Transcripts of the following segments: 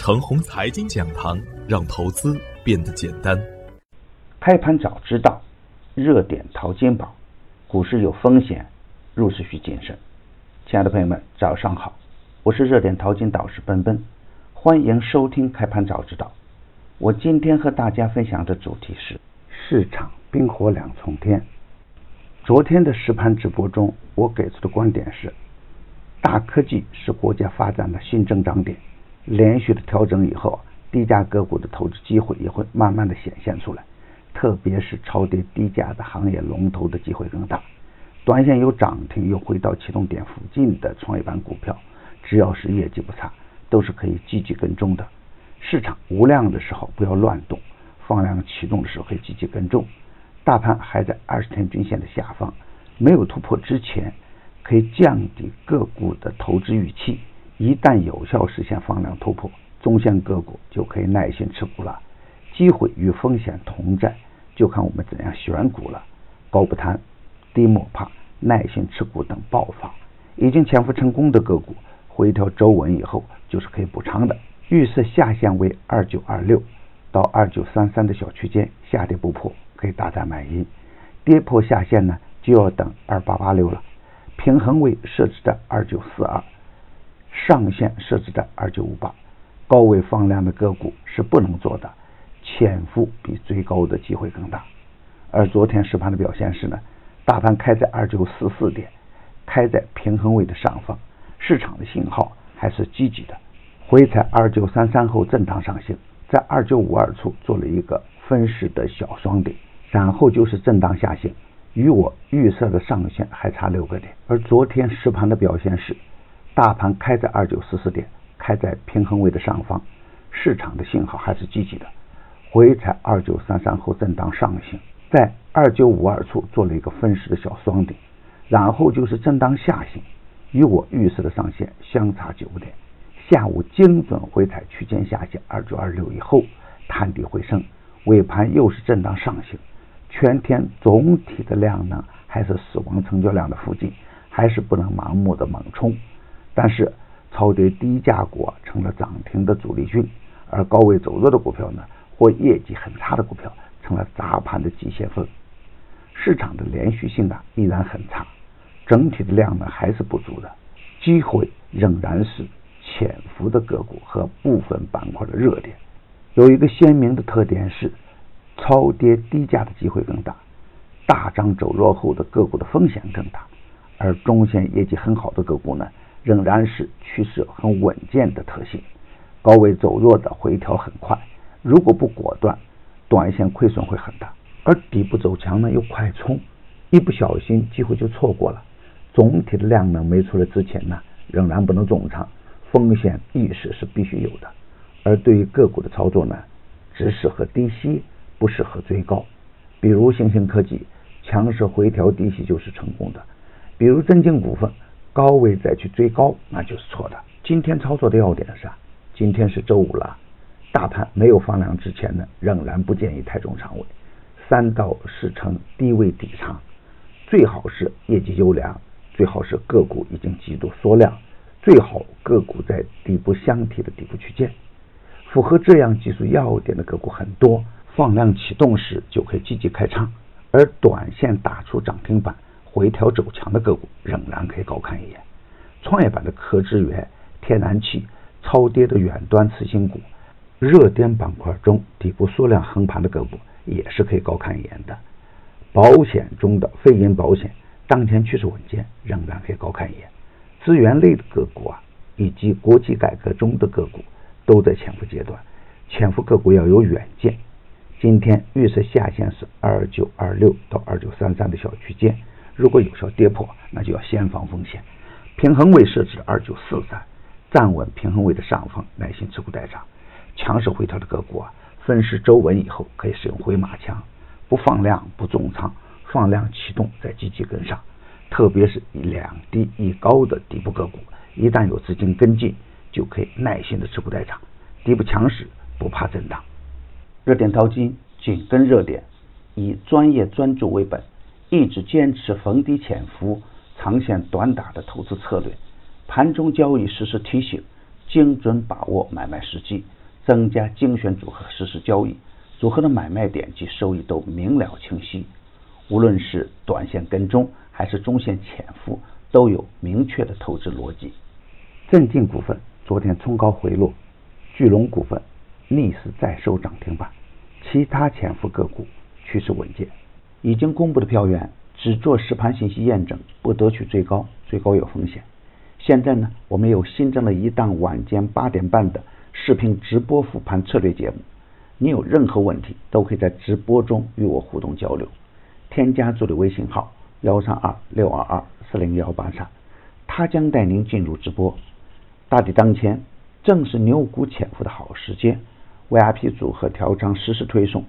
程红财经讲堂，让投资变得简单。开盘早知道，热点淘金宝，股市有风险，入市需谨慎。亲爱的朋友们，早上好，我是热点淘金导师奔奔，欢迎收听开盘早知道。我今天和大家分享的主题是市场冰火两重天。昨天的实盘直播中，我给出的观点是。大科技是国家发展的新增长点，连续的调整以后，低价个股的投资机会也会慢慢的显现出来，特别是超跌低价的行业龙头的机会更大。短线有涨停又回到启动点附近的创业板股票，只要是业绩不差，都是可以积极跟踪的。市场无量的时候不要乱动，放量启动的时候可以积极跟踪。大盘还在二十天均线的下方，没有突破之前。可以降低个股的投资预期，一旦有效实现放量突破，中线个股就可以耐心持股了。机会与风险同在，就看我们怎样选股了。高不贪，低莫怕，耐心持股等爆发。已经潜伏成功的个股，回调周稳以后就是可以补仓的。预设下限为二九二六到二九三三的小区间，下跌不破可以大胆买进，跌破下限呢就要等二八八六了。平衡位设置在二九四二，上限设置在二九五八，高位放量的个股是不能做的，潜伏比追高的机会更大。而昨天实盘的表现是呢，大盘开在二九四四点，开在平衡位的上方，市场的信号还是积极的，回踩二九三三后震荡上行，在二九五二处做了一个分时的小双顶，然后就是震荡下行。与我预测的上限还差六个点，而昨天实盘的表现是，大盘开在二九四四点，开在平衡位的上方，市场的信号还是积极的，回踩二九三三后震荡上行，在二九五二处做了一个分时的小双顶，然后就是震荡下行，与我预测的上限相差九点，下午精准回踩区间下限二九二六以后，探底回升，尾盘又是震荡上行。全天总体的量呢还是死亡成交量的附近，还是不能盲目的猛冲。但是超跌低价股成了涨停的主力军，而高位走弱的股票呢，或业绩很差的股票成了砸盘的急先锋。市场的连续性啊依然很差，整体的量呢还是不足的，机会仍然是潜伏的个股和部分板块的热点。有一个鲜明的特点是。超跌低价的机会更大，大涨走弱后的个股的风险更大，而中线业绩很好的个股呢，仍然是趋势很稳健的特性。高位走弱的回调很快，如果不果断，短线亏损会很大；而底部走强呢又快冲，一不小心机会就错过了。总体的量能没出来之前呢，仍然不能重仓，风险意识是必须有的。而对于个股的操作呢，只适合低吸。不适合追高，比如星星科技强势回调低吸就是成功的，比如真金股份高位再去追高那就是错的。今天操作的要点是，今天是周五了，大盘没有放量之前呢，仍然不建议太重仓位，三到四成低位底仓，最好是业绩优良，最好是个股已经极度缩量，最好个股在底部箱体的底部区间，符合这样技术要点的个股很多。放量启动时就可以积极开仓，而短线打出涨停板、回调走强的个股仍然可以高看一眼。创业板的科资源、天然气、超跌的远端次新股、热点板块中底部缩量横盘的个股也是可以高看一眼的。保险中的非银保险当前趋势稳健，仍然可以高看一眼。资源类的个股啊，以及国企改革中的个股都在潜伏阶段，潜伏个股要有远见。今天预测下限是二九二六到二九三三的小区间，如果有效跌破，那就要先防风险。平衡位设置二九四三，站稳平衡位的上方，耐心持股待涨。强势回调的个股啊，分时周稳以后可以使用回马枪，不放量不重仓，放量启动再积极跟上。特别是以两低一高的底部个股，一旦有资金跟进，就可以耐心的持股待涨。底部强势不怕震荡。热点淘金，紧跟热点，以专业专注为本，一直坚持逢低潜伏、长线短打的投资策略。盘中交易实时提醒，精准把握买卖时机，增加精选组合实时交易，组合的买卖点及收益都明了清晰。无论是短线跟踪还是中线潜伏，都有明确的投资逻辑。镇静股份昨天冲高回落，巨龙股份逆势再收涨停板，其他潜伏个股趋势稳健。已经公布的票源只做实盘信息验证，不得取最高，最高有风险。现在呢，我们又新增了一档晚间八点半的视频直播复盘策略节目，你有任何问题都可以在直播中与我互动交流。添加助理微信号幺三二六二二四零幺八三，他将带您进入直播。大敌当前，正是牛股潜伏的好时间。VIP 组合调仓实时推送，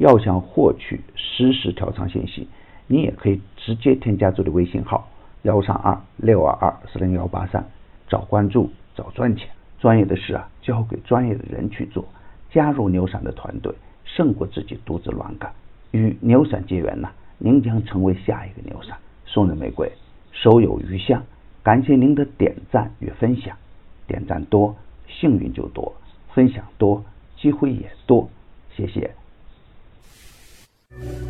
要想获取实时调仓信息，你也可以直接添加助理微信号幺三二六二二四零幺八三，找关注，找赚钱。专业的事啊，交给专业的人去做。加入牛散的团队，胜过自己独自乱干。与牛散结缘呢，您将成为下一个牛散。送人玫瑰，手有余香。感谢您的点赞与分享。点赞多，幸运就多；分享多，机会也多。谢谢。you